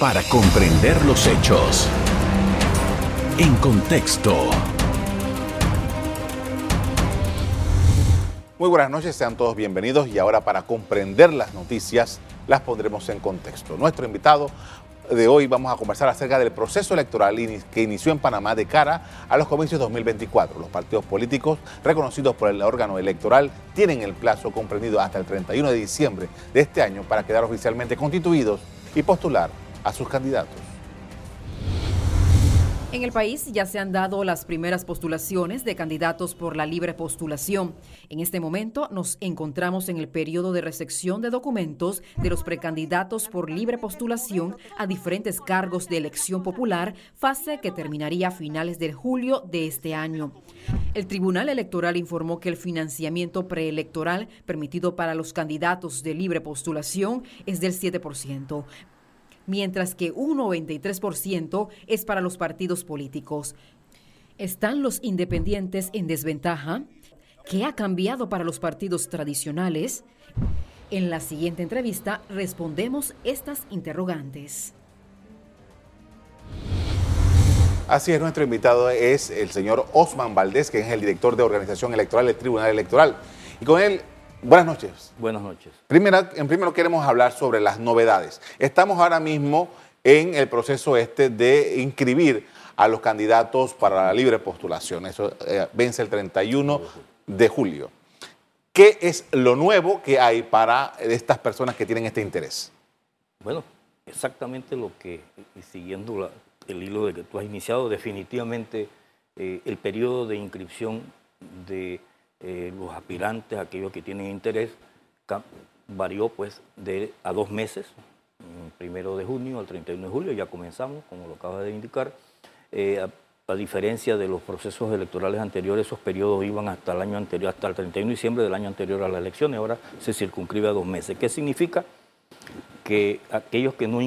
para comprender los hechos. En contexto. Muy buenas noches, sean todos bienvenidos y ahora para comprender las noticias las pondremos en contexto. Nuestro invitado de hoy vamos a conversar acerca del proceso electoral que inició en Panamá de cara a los comicios 2024. Los partidos políticos reconocidos por el órgano electoral tienen el plazo comprendido hasta el 31 de diciembre de este año para quedar oficialmente constituidos y postular a sus candidatos. En el país ya se han dado las primeras postulaciones de candidatos por la libre postulación. En este momento nos encontramos en el periodo de recepción de documentos de los precandidatos por libre postulación a diferentes cargos de elección popular, fase que terminaría a finales de julio de este año. El Tribunal Electoral informó que el financiamiento preelectoral permitido para los candidatos de libre postulación es del 7%, mientras que un 93% es para los partidos políticos. ¿Están los independientes en desventaja? ¿Qué ha cambiado para los partidos tradicionales? En la siguiente entrevista respondemos estas interrogantes. Así es, nuestro invitado es el señor Osman Valdés, que es el director de organización electoral del Tribunal Electoral. Y con él Buenas noches. Buenas noches. Primera, en primero queremos hablar sobre las novedades. Estamos ahora mismo en el proceso este de inscribir a los candidatos para la libre postulación. Eso eh, vence el 31 de julio. ¿Qué es lo nuevo que hay para estas personas que tienen este interés? Bueno, exactamente lo que, y siguiendo el hilo de que tú has iniciado, definitivamente eh, el periodo de inscripción de eh, los aspirantes, aquellos que tienen interés, varió pues de a dos meses, primero de junio al 31 de julio, ya comenzamos, como lo acaba de indicar. Eh, a, diferencia de los procesos electorales anteriores, esos periodos iban hasta el año anterior, hasta el 31 de diciembre del año anterior a la elección, y ahora se circunscribe a dos meses. ¿Qué significa? Que aquellos que no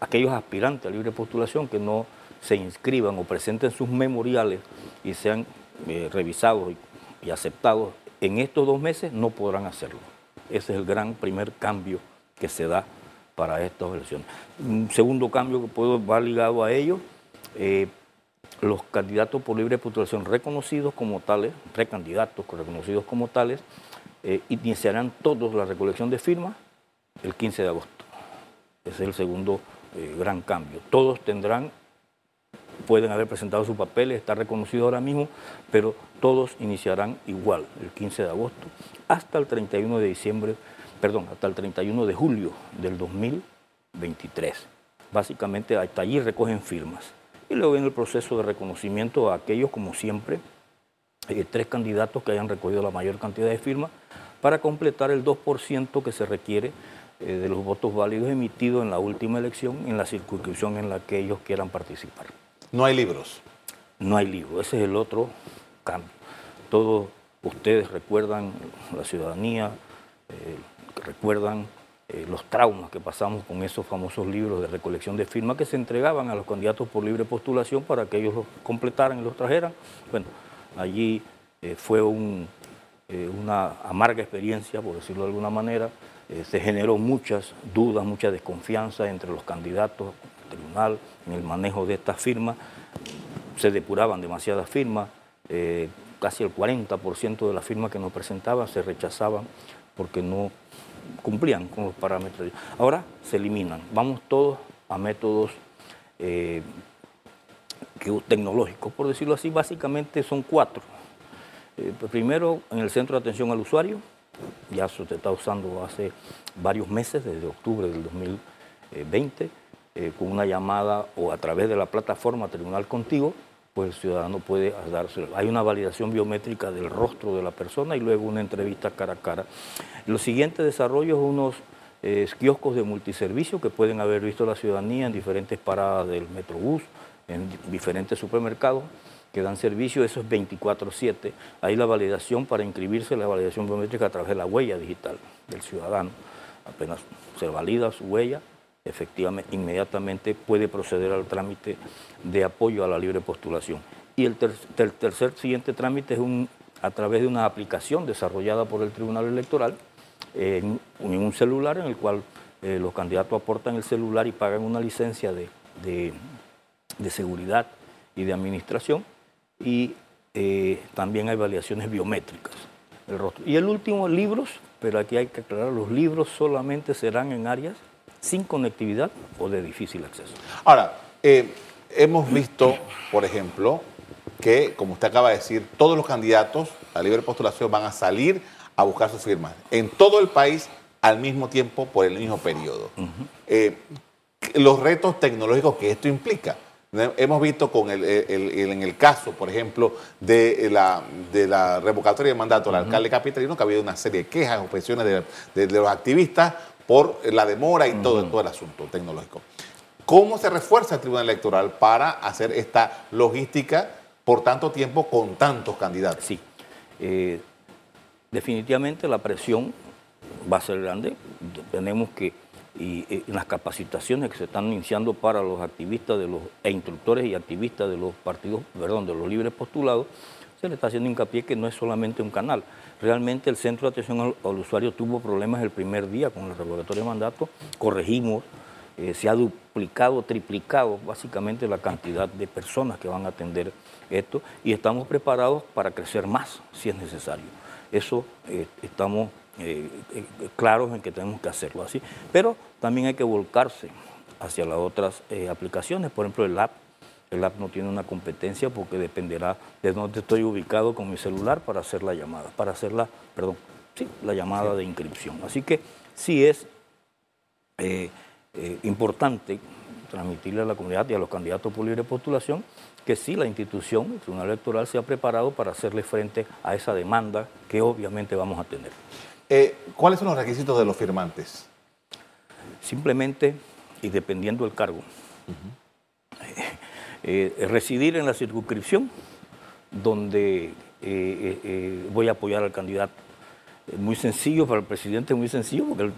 aquellos aspirantes a libre postulación que no se inscriban o presenten sus memoriales y sean eh, revisados y y aceptados en estos dos meses no podrán hacerlo. Ese es el gran primer cambio que se da para estas elecciones. Un segundo cambio que puedo va ligado a ello, eh, los candidatos por libre postulación reconocidos como tales, precandidatos reconocidos como tales, eh, iniciarán todos la recolección de firmas el 15 de agosto. Ese es el segundo eh, gran cambio. Todos tendrán pueden haber presentado sus papeles, está reconocido ahora mismo, pero todos iniciarán igual, el 15 de agosto, hasta el 31 de diciembre, perdón, hasta el 31 de julio del 2023. Básicamente hasta allí recogen firmas. Y luego viene el proceso de reconocimiento a aquellos, como siempre, eh, tres candidatos que hayan recogido la mayor cantidad de firmas para completar el 2% que se requiere eh, de los votos válidos emitidos en la última elección en la circunscripción en la que ellos quieran participar. No hay libros. No hay libros, ese es el otro cambio. Todos ustedes recuerdan, la ciudadanía, eh, recuerdan eh, los traumas que pasamos con esos famosos libros de recolección de firmas que se entregaban a los candidatos por libre postulación para que ellos los completaran y los trajeran. Bueno, allí eh, fue una amarga experiencia, por decirlo de alguna manera. se generó muchas dudas, mucha desconfianza entre los candidatos tribunal en el manejo de estas firmas. Se depuraban demasiadas firmas, eh, casi el 40% de las firmas que nos presentaban se rechazaban porque no cumplían con los parámetros. Ahora se eliminan. Vamos todos a métodos eh, tecnológicos, por decirlo así, básicamente son cuatro. Eh, primero, en el centro de atención al usuario, ya se está usando hace varios meses, desde octubre del 2020. Eh, con una llamada o a través de la plataforma Tribunal Contigo, pues el ciudadano puede darse. Hay una validación biométrica del rostro de la persona y luego una entrevista cara a cara. Lo siguiente desarrollo es unos eh, kioscos de multiservicio que pueden haber visto la ciudadanía en diferentes paradas del Metrobús, en diferentes supermercados que dan servicio, eso es 24/7. Hay la validación para inscribirse, la validación biométrica a través de la huella digital del ciudadano. Apenas se valida su huella, efectivamente, inmediatamente puede proceder al trámite de apoyo a la libre postulación. Y el, tercer siguiente trámite es a través de una aplicación desarrollada por el Tribunal Electoral en, un celular en el cual eh, los candidatos aportan el celular y pagan una licencia de, de, seguridad y de administración y eh, también hay validaciones biométricas. El rostro. Y el último, libros, pero aquí hay que aclarar, los libros solamente serán en áreas sin conectividad o de difícil acceso. Ahora, eh, hemos visto, por ejemplo, que, como usted acaba de decir, todos los candidatos a libre postulación van a salir a buscar sus firmas en todo el país al mismo tiempo por el mismo periodo. Eh, los retos tecnológicos que esto implica. Hemos visto con el, en el caso, por ejemplo, de la, de la revocatoria de mandato del alcalde capitalino, que ha habido una serie de quejas, objeciones de, de, los activistas por la demora y todo, todo el asunto tecnológico. ¿Cómo se refuerza el Tribunal Electoral para hacer esta logística por tanto tiempo con tantos candidatos? Sí. Eh, definitivamente la presión va a ser grande. Tenemos que, y, en las capacitaciones que se están iniciando para los activistas de los, e instructores y activistas de los partidos, perdón, de los libres postulados, se le está haciendo hincapié que no es solamente un canal. Realmente el Centro de Atención al, Usuario tuvo problemas el primer día con el revocatorio de mandato, corregimos, eh, se ha duplicado, triplicado básicamente la cantidad de personas que van a atender esto y estamos preparados para crecer más si es necesario. Eso eh, estamos eh, claros en que tenemos que hacerlo así, pero también hay que volcarse hacia las otras aplicaciones, por ejemplo el app. El app no tiene una competencia porque dependerá de dónde estoy ubicado con mi celular para hacer la llamada, para hacer la, perdón, sí, la llamada de inscripción. Así que sí es eh, importante transmitirle a la comunidad y a los candidatos por libre postulación que sí la institución, el Tribunal Electoral, se ha preparado para hacerle frente a esa demanda que obviamente vamos a tener. Eh, ¿Cuáles son los requisitos de los firmantes? Simplemente, y dependiendo del cargo, eh, residir en la circunscripción donde voy a apoyar al candidato. Muy sencillo para el presidente, muy sencillo, porque el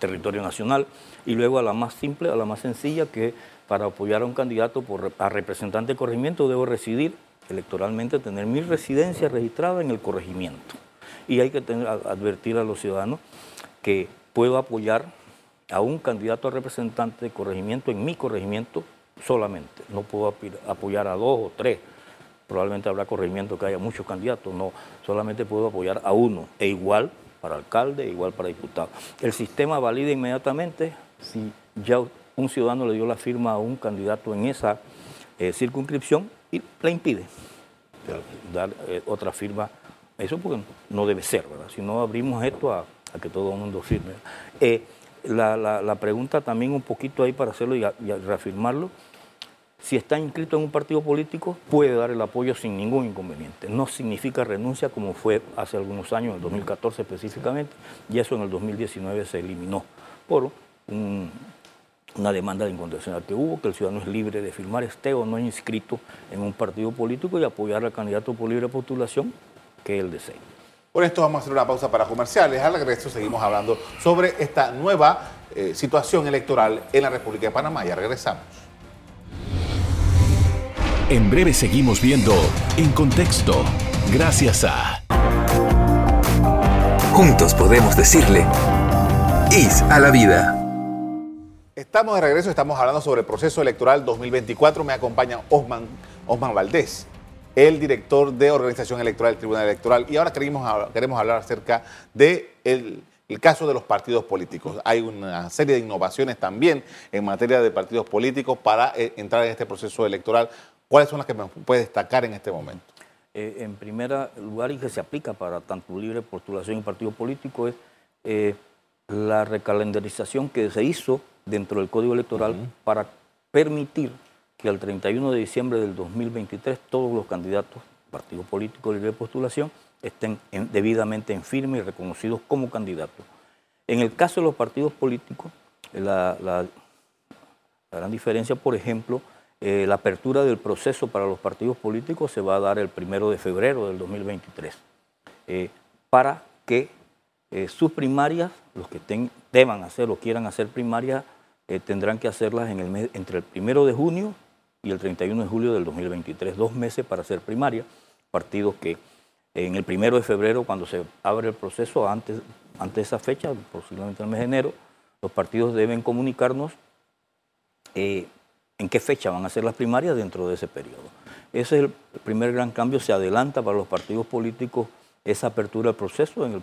territorio nacional, y luego a la más simple, a la más sencilla, que para apoyar a un candidato por, a representante de corregimiento debo residir electoralmente, tener mi residencia registrada en el corregimiento. Y hay que advertir a los ciudadanos que puedo apoyar a un candidato a representante de corregimiento en mi corregimiento solamente. No puedo apoyar a dos o tres. Probablemente habrá corregimiento que haya muchos candidatos. No, solamente puedo apoyar a uno. E igual para alcalde, igual para diputado. El sistema valida inmediatamente si ya un ciudadano le dio la firma a un candidato en esa eh, circunscripción y le impide dar eh, otra firma. Eso porque no debe ser, ¿verdad? Si no abrimos esto a, que todo el mundo firme. Eh, la, pregunta también un poquito ahí para hacerlo y reafirmarlo si está inscrito en un partido político, puede dar el apoyo sin ningún inconveniente. No significa renuncia como fue hace algunos años, en el 2014 específicamente, y eso en el 2019 se eliminó por una demanda de incondicional que hubo, que el ciudadano es libre de firmar este o no inscrito en un partido político y apoyar al candidato por libre postulación que él desee. Por esto vamos a hacer una pausa para comerciales. Al regreso seguimos hablando sobre esta nueva eh, situación electoral en la República de Panamá. Ya regresamos. En breve seguimos viendo En Contexto, gracias a... Juntos podemos decirle, IS a la vida. Estamos de regreso, estamos hablando sobre el proceso electoral 2024. Me acompaña Osman, Osman Valdés, el director de organización electoral del Tribunal Electoral. Y ahora queremos, queremos hablar acerca del de el caso de los partidos políticos. Hay una serie de innovaciones también en materia de partidos políticos para eh, entrar en este proceso electoral. ¿Cuáles son las que me puede destacar en este momento? Eh, en primer lugar, y que se aplica para tanto libre postulación y partido político, es eh, la recalendarización que se hizo dentro del Código Electoral para permitir que al 31 de diciembre del 2023 todos los candidatos, partido político libre postulación, estén debidamente en firme y reconocidos como candidatos. En el caso de los partidos políticos, la, la gran diferencia, por ejemplo, eh, la apertura del proceso para los partidos políticos se va a dar el primero de febrero del 2023, eh, para que eh, sus primarias, los que deban hacer o quieran hacer primarias, tendrán que hacerlas en el entre el primero de junio y el 31 de julio del 2023, dos meses para hacer primaria, partidos que en el primero de febrero, cuando se abre el proceso, antes, antes de esa fecha, posiblemente el mes de enero, Los partidos deben comunicarnos eh, en qué fecha van a ser las primarias dentro de ese periodo. Ese es el primer gran cambio, se adelanta para los partidos políticos esa apertura del proceso. En,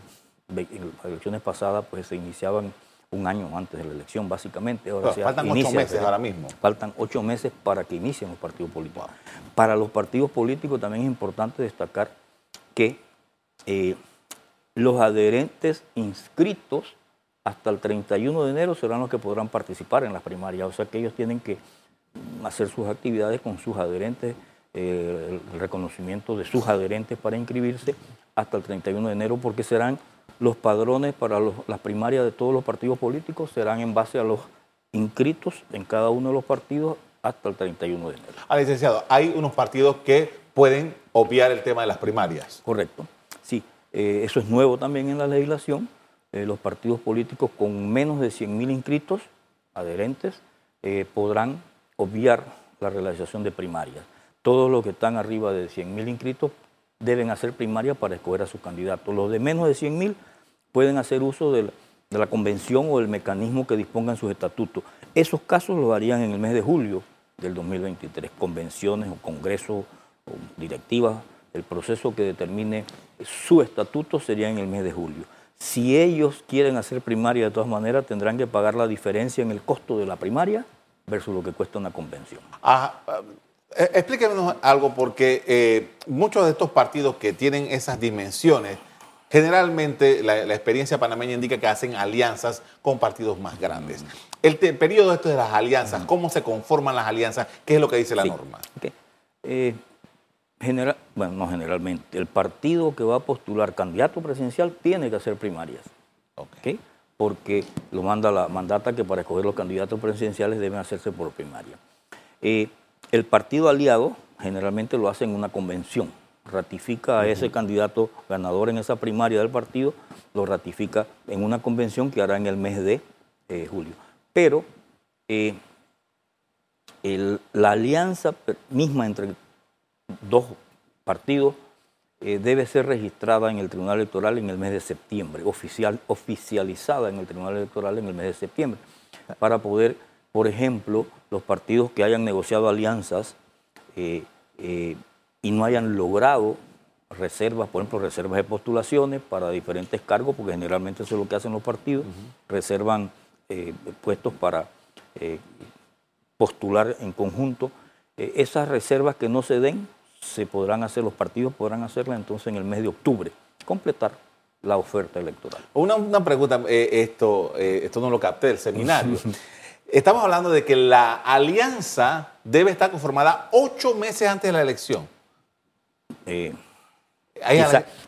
las elecciones pasadas pues se iniciaban un año antes de la elección, básicamente. Ahora faltan ocho meses ahora mismo. Faltan ocho meses para que inicien los partidos políticos. Para los partidos políticos también es importante destacar que eh, los adherentes inscritos hasta el 31 de enero serán los que podrán participar en las primarias. O sea que ellos tienen que hacer sus actividades con sus adherentes, eh, el reconocimiento de sus adherentes para inscribirse hasta el 31 de enero, porque serán los padrones para las primarias de todos los partidos políticos, serán en base a los inscritos en cada uno de los partidos hasta el 31 de enero. Ah, licenciado, hay unos partidos que pueden obviar el tema de las primarias. Correcto, sí, eh, eso es nuevo también en la legislación. Eh, los partidos políticos con menos de 100.000 inscritos, adherentes, eh, podrán obviar la realización de primarias. Todos los que están arriba de 100.000 inscritos deben hacer primaria para escoger a sus candidatos. Los de menos de 100.000 pueden hacer uso de la, convención o del mecanismo que dispongan sus estatutos. Esos casos lo harían en el mes de julio del 2023, convenciones o congresos o directivas, el proceso que determine su estatuto sería en el mes de julio. Si ellos quieren hacer primaria de todas maneras, tendrán que pagar la diferencia en el costo de la primaria versus lo que cuesta una convención. Ah, explíquenos algo, porque eh, muchos de estos partidos que tienen esas dimensiones, generalmente la, experiencia panameña indica que hacen alianzas con partidos más grandes. El periodo este de las alianzas, ¿cómo se conforman las alianzas? ¿Qué es lo que dice la norma? Eh, general, bueno, no generalmente, el partido que va a postular candidato presidencial tiene que hacer primarias. Okay. Porque lo manda la mandata que para escoger los candidatos presidenciales deben hacerse por primaria. Eh, el partido aliado generalmente lo hace en una convención, ratifica a ese candidato ganador en esa primaria del partido, lo ratifica en una convención que hará en el mes de eh, julio. Pero eh, la alianza misma entre dos partidos eh, debe ser registrada en el Tribunal Electoral en el mes de septiembre, oficial, oficializada en el Tribunal Electoral en el mes de septiembre, para poder, por ejemplo, los partidos que hayan negociado alianzas eh, eh, y no hayan logrado reservas, por ejemplo, reservas de postulaciones para diferentes cargos, porque generalmente eso es lo que hacen los partidos, reservan puestos para postular en conjunto. esas reservas que no se den se podrán hacer, los partidos podrán hacerla entonces en el mes de octubre, completar la oferta electoral. Una, pregunta, eh, esto, eh, esto no lo capté del seminario. Estamos hablando de que la alianza debe estar conformada ocho meses antes de la elección. Eh,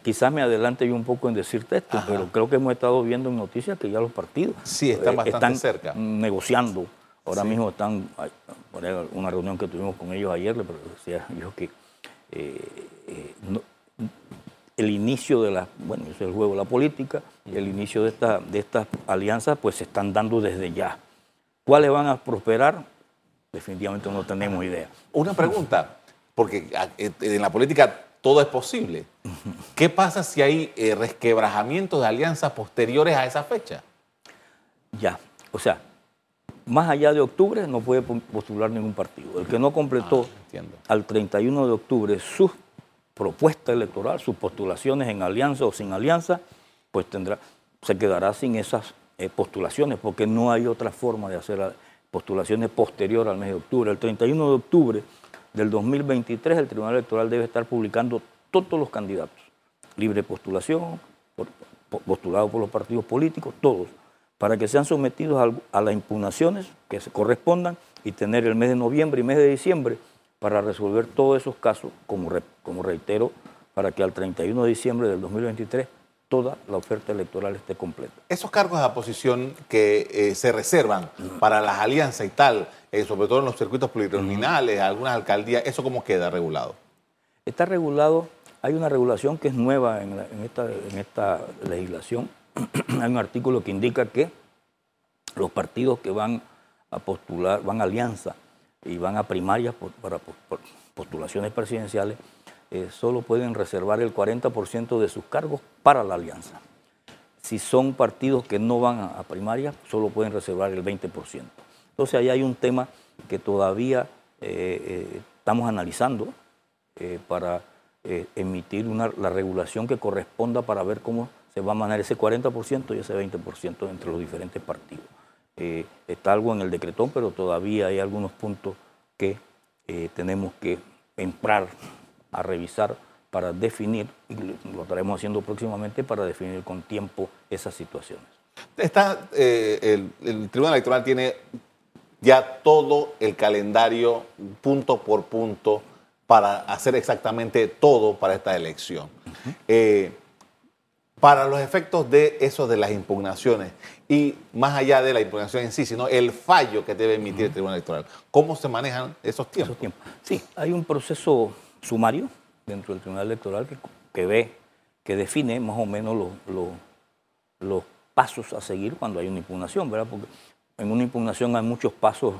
Quizás me adelante yo un poco en decirte esto, pero creo que hemos estado viendo en noticias que ya los partidos sí, están, bastante cerca. negociando. Ahora mismo están, una reunión que tuvimos con ellos ayer, pero decía yo que eh, eh, el inicio de la, bueno, es el juego de la política, el inicio de, esta, de estas alianzas pues se están dando desde ya. ¿Cuáles van a prosperar? Definitivamente no tenemos idea. Una pregunta, porque ah, eh, en la política todo es posible. ¿Qué pasa si hay resquebrajamientos de alianzas posteriores a esa fecha? Ya, o sea, más allá de octubre no puede postular ningún partido. El que no completó al 31 de octubre su propuesta electoral, sus postulaciones en alianza o sin alianza, pues tendrá, se quedará sin esas eh, postulaciones, porque no hay otra forma de hacer postulaciones posterior al mes de octubre. El 31 de octubre del 2023 el Tribunal Electoral debe estar publicando todos los candidatos, libre postulación, postulado por los partidos políticos, todos para que sean sometidos a, las impugnaciones que se correspondan y tener el mes de noviembre y mes de diciembre para resolver todos esos casos, como, como reitero, para que al 31 de diciembre del 2023 toda la oferta electoral esté completa. Esos cargos de oposición que eh, se reservan para las alianzas y tal, eh, sobre todo en los circuitos plurinominales, algunas alcaldías, ¿eso cómo queda regulado? Está regulado, hay una regulación que es nueva en, esta, en esta legislación, hay un artículo que indica que los partidos que van a postular, van a alianza y van a primarias para postulaciones presidenciales, eh, solo pueden reservar el 40% de sus cargos para la alianza. Si son partidos que no van a, primaria, solo pueden reservar el 20%. Entonces ahí hay un tema que todavía eh, eh, estamos analizando para emitir la regulación que corresponda para ver cómo se va a manejar ese 40% y ese 20% entre los diferentes partidos. Está algo en el decretón, pero todavía hay algunos puntos que tenemos que entrar a revisar para definir, y lo estaremos haciendo próximamente, para definir con tiempo esas situaciones. Está, el, el Tribunal Electoral tiene ya todo el calendario punto por punto para hacer exactamente todo para esta elección. Eh, para los efectos de eso de las impugnaciones y más allá de la impugnación en sí, sino el fallo que debe emitir el Tribunal Electoral, ¿cómo se manejan esos tiempos? Sí, hay un proceso sumario dentro del Tribunal Electoral que, ve, que define más o menos los pasos a seguir cuando hay una impugnación, ¿verdad? Porque en una impugnación hay muchos pasos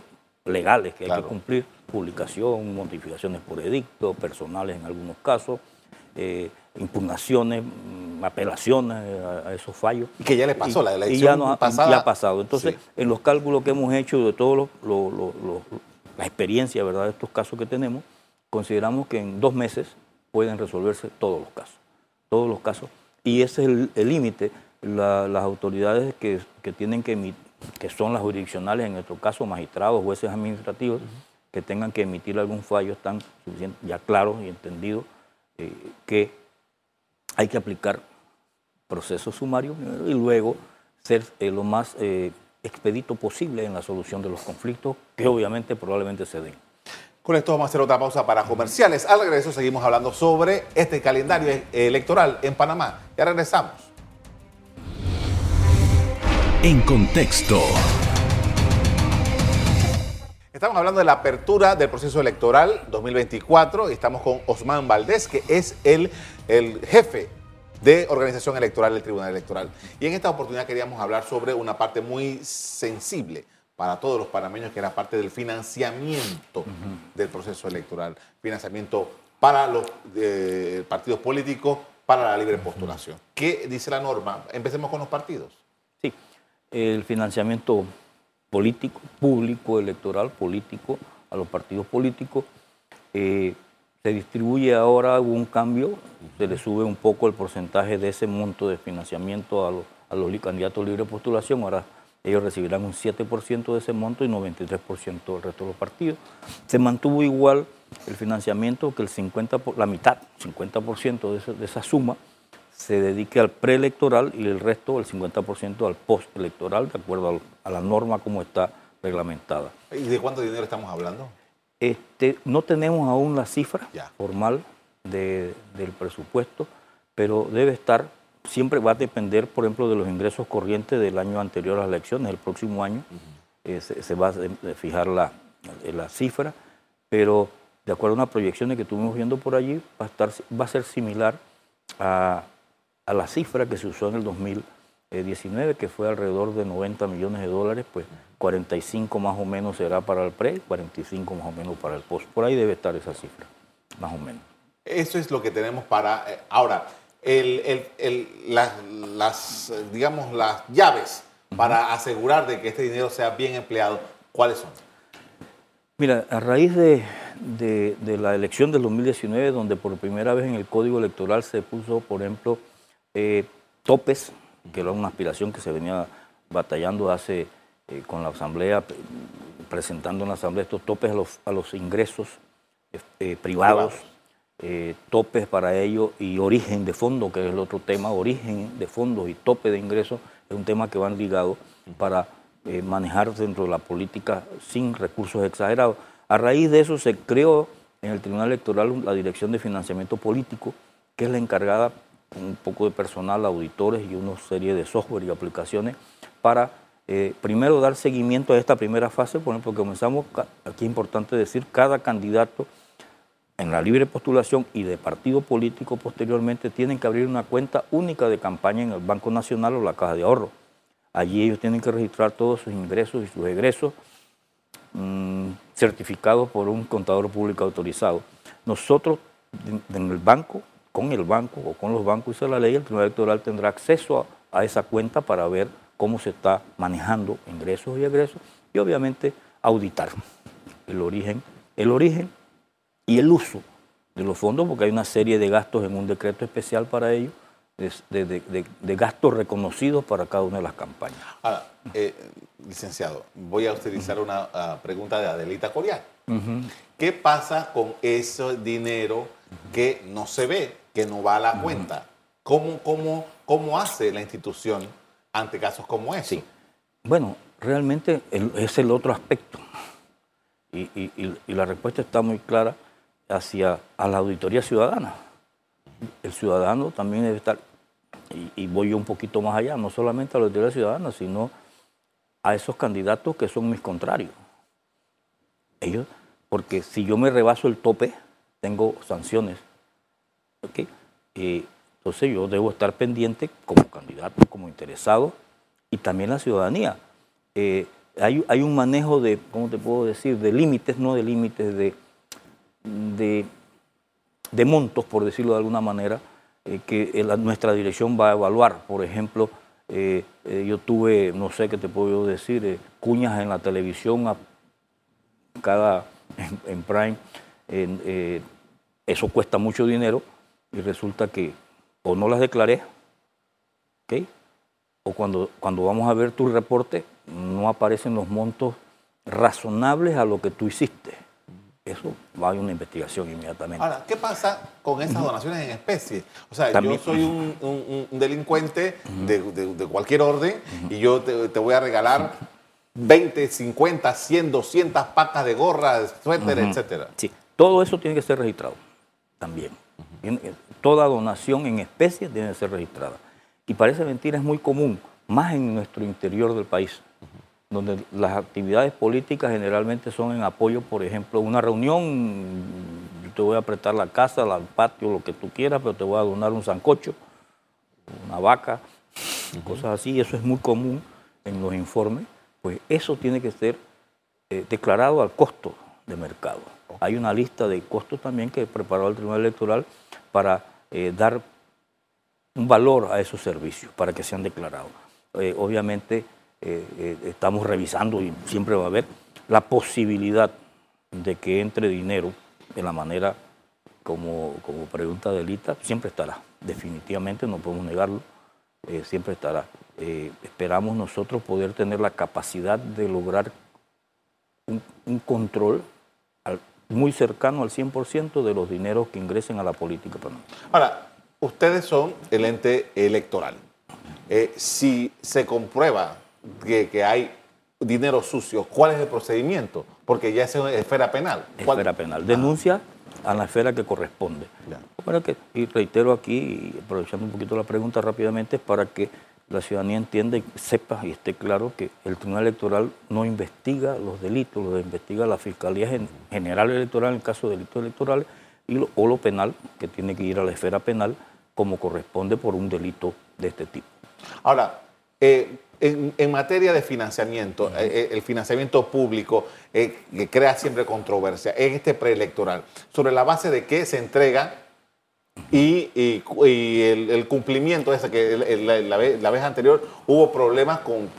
legales que hay que cumplir, publicación, modificaciones por edicto, personales en algunos casos, eh, impugnaciones, mm, apelaciones a, esos fallos. Y que ya le pasó la elección y ya no, pasada. Ya ha pasado. Entonces, en los cálculos que hemos hecho de todos la experiencia ¿verdad? de estos casos que tenemos, consideramos que en dos meses pueden resolverse todos los casos. Todos los casos. Y ese es el límite. las autoridades que, que tienen que emitir que son las jurisdiccionales, en nuestro caso magistrados, jueces administrativos, que tengan que emitir algún fallo, están ya claros y entendidos eh, que hay que aplicar procesos sumarios y luego ser eh, lo más eh, expedito posible en la solución de los conflictos que obviamente probablemente se den. Con esto vamos a hacer otra pausa para comerciales. Al regreso seguimos hablando sobre este calendario electoral en Panamá. Ya regresamos en contexto. Estamos hablando de la apertura del proceso electoral 2024 y estamos con Osman Valdés, que es el, el jefe de organización electoral del Tribunal Electoral. Y en esta oportunidad queríamos hablar sobre una parte muy sensible para todos los panameños, que es la parte del financiamiento del proceso electoral. Financiamiento para los eh, partidos políticos, para la libre postulación. ¿Qué dice la norma? Empecemos con los partidos el financiamiento político, público, electoral, político, a los partidos políticos. Eh, se distribuye ahora, un cambio, se le sube un poco el porcentaje de ese monto de financiamiento a los, a los candidatos libre postulación. Ahora ellos recibirán un 7% de ese monto y 93% del resto de los partidos. Se mantuvo igual el financiamiento que el 50, la mitad, 50% de, de esa suma se dedique al preelectoral y el resto, el 50% al postelectoral, de acuerdo a la norma como está reglamentada. ¿Y de cuánto dinero estamos hablando? Este, no tenemos aún la cifra formal del presupuesto, pero debe estar, siempre va a depender, por ejemplo, de los ingresos corrientes del año anterior a las elecciones, el próximo año eh, se, va a fijar la, la cifra, pero de acuerdo a unas proyecciones que estuvimos viendo por allí, va a, estar, va a ser similar a a la cifra que se usó en el 2019, que fue alrededor de 90 millones de dólares, pues 45 más o menos será para el pre, 45 más o menos para el post. Por ahí debe estar esa cifra, más o menos. Eso es lo que tenemos para... Eh, ahora, las, digamos, las llaves para asegurar de que este dinero sea bien empleado, ¿cuáles son? Mira, a raíz de, de la elección del 2019, donde por primera vez en el Código Electoral se puso, por ejemplo, eh, topes, que era una aspiración que se venía batallando hace eh, con la Asamblea, presentando en la Asamblea estos topes a los, a los ingresos eh, privados, topes para ello y origen de fondo, que es el otro tema, origen de fondos y tope de ingresos, es un tema que van ligados para manejar dentro de la política sin recursos exagerados. A raíz de eso se creó en el Tribunal Electoral la Dirección de Financiamiento Político, que es la encargada un poco de personal, auditores y una serie de software y aplicaciones para eh, primero dar seguimiento a esta primera fase, por ejemplo, comenzamos, aquí es importante decir, cada candidato en la libre postulación y de partido político posteriormente tienen que abrir una cuenta única de campaña en el Banco Nacional o la Caja de Ahorro. Allí ellos tienen que registrar todos sus ingresos y sus egresos mm, certificados por un contador público autorizado. Nosotros en el banco con el banco o con los bancos, dice la ley, el Tribunal Electoral tendrá acceso a esa cuenta para ver cómo se está manejando ingresos y egresos y obviamente auditar el origen, el origen y el uso de los fondos, porque hay una serie de gastos en un decreto especial para ello, de, gastos reconocidos para cada una de las campañas. Ahora, eh, licenciado, voy a utilizar una ah, pregunta de Adelita Corial. ¿Qué pasa con ese dinero que no se ve, que no va a la cuenta? ¿Cómo, cómo, cómo hace la institución ante casos como ese? Bueno, realmente es el otro aspecto. Y, la respuesta está muy clara hacia a la auditoría ciudadana. El ciudadano también debe estar, y, voy un poquito más allá, no solamente a la auditoría ciudadana, sino a esos candidatos que son mis contrarios. Ellos, porque si yo me rebaso el tope, tengo sanciones. ¿Okay? entonces yo debo estar pendiente como candidato, como interesado, y también la ciudadanía. Eh, hay, un manejo de, ¿cómo te puedo decir?, de límites, no de límites, de, de, montos, por decirlo de alguna manera, eh, que nuestra dirección va a evaluar. Por ejemplo, eh, yo tuve, no sé qué te puedo decir, cuñas en la televisión cada en, Prime. eso cuesta mucho dinero y resulta que o no las declaré, ¿ok? o cuando, cuando vamos a ver tu reporte, no aparecen los montos razonables a lo que tú hiciste. Eso va a una investigación inmediatamente. Ahora, ¿qué pasa con esas donaciones en especie? O sea, yo soy un, delincuente de, cualquier orden y yo te, voy a regalar 20, 50, 100, 200 pacas de gorras, suéter, etcétera. Sí, todo eso tiene que ser registrado también. Toda donación en especie debe ser registrada. Y parece mentira, es muy común, más en nuestro interior del país, donde las actividades políticas generalmente son en apoyo, por ejemplo, una reunión, yo te voy a apretar la casa, el patio, lo que tú quieras, pero te voy a donar un sancocho, una vaca, cosas así, eso es muy común en los informes, pues eso tiene que ser eh, declarado al costo de mercado. Hay una lista de costos también que preparó el Tribunal Electoral para eh, dar un valor a esos servicios para que sean declarados. Eh, obviamente eh, estamos revisando y siempre va a haber la posibilidad de que entre dinero de la manera como, como pregunta Delita, siempre estará, definitivamente no podemos negarlo, siempre estará. esperamos nosotros poder tener la capacidad de lograr un, control muy cercano al 100% de los dineros que ingresen a la política Ahora, ustedes son el ente electoral. Eh, si se comprueba que, hay dinero sucio, ¿cuál es el procedimiento? Porque ya es esfera penal. Esfera penal. Denuncia a la esfera que corresponde. Para que, y reitero aquí, aprovechando un poquito la pregunta rápidamente, para que la ciudadanía entienda y sepa y esté claro que el Tribunal Electoral no investiga los delitos, los investiga la Fiscalía General Electoral en caso de delitos electorales y o lo penal, que tiene que ir a la esfera penal como corresponde por un delito de este tipo. Ahora, eh, en, materia de financiamiento, eh, eh, el financiamiento público que crea siempre controversia en este preelectoral, sobre la base de qué se entrega y, el, cumplimiento ese que la, vez, anterior hubo problemas con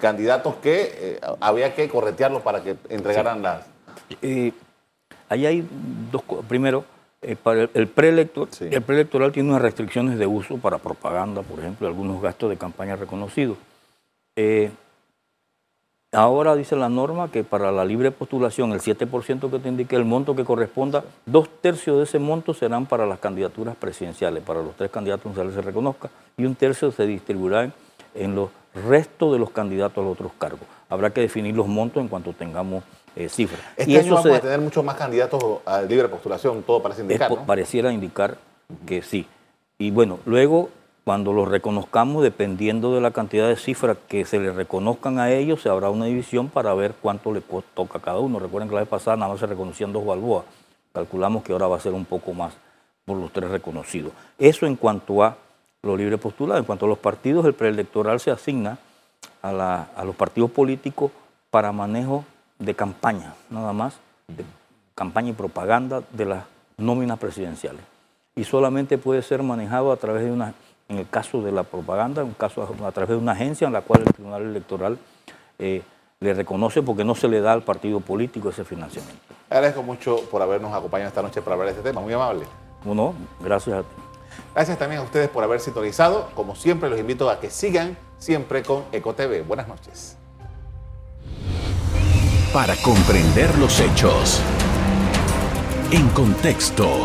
candidatos que había que corretearlos para que entregaran las... ahí hay dos cosas. Primero, eh, para el, preelectoral, el preelectoral tiene unas restricciones de uso para propaganda, por ejemplo, algunos gastos de campaña reconocidos. Ahora dice la norma que para la libre postulación, el 7% que te indique el monto que corresponda, dos tercios de ese monto serán para las candidaturas presidenciales, para los tres candidatos que se reconozca, y un tercio se distribuirá en los restos de los candidatos a los otros cargos. Habrá que definir los montos en cuanto tengamos eh, cifras. Este y año eso vamos a tener muchos más candidatos a libre postulación, todo parece indicar, Pareciera indicar que sí. Y bueno, luego, cuando los reconozcamos, dependiendo de la cantidad de cifras que se les reconozcan a ellos, se habrá una división para ver cuánto le toca a cada uno. Recuerden que la vez pasada nada más se reconocían dos balboas. Calculamos que ahora va a ser un poco más por los tres reconocidos. Eso en cuanto a los libre postulados. En cuanto a los partidos, el preelectoral se asigna a, a los partidos políticos para manejo de campaña, nada más, de campaña y propaganda de las nóminas presidenciales. Y solamente puede ser manejado a través de una en el caso de la propaganda, un caso a, través de una agencia en la cual el Tribunal Electoral eh, le reconoce porque no se le da al partido político ese financiamiento. Agradezco mucho por habernos acompañado esta noche para hablar de este tema, muy amable. Bueno, gracias a ti. Gracias también a ustedes por haber sintonizado. Como siempre, los invito a que sigan siempre con EcoTV. Buenas noches. Para comprender los hechos. En contexto.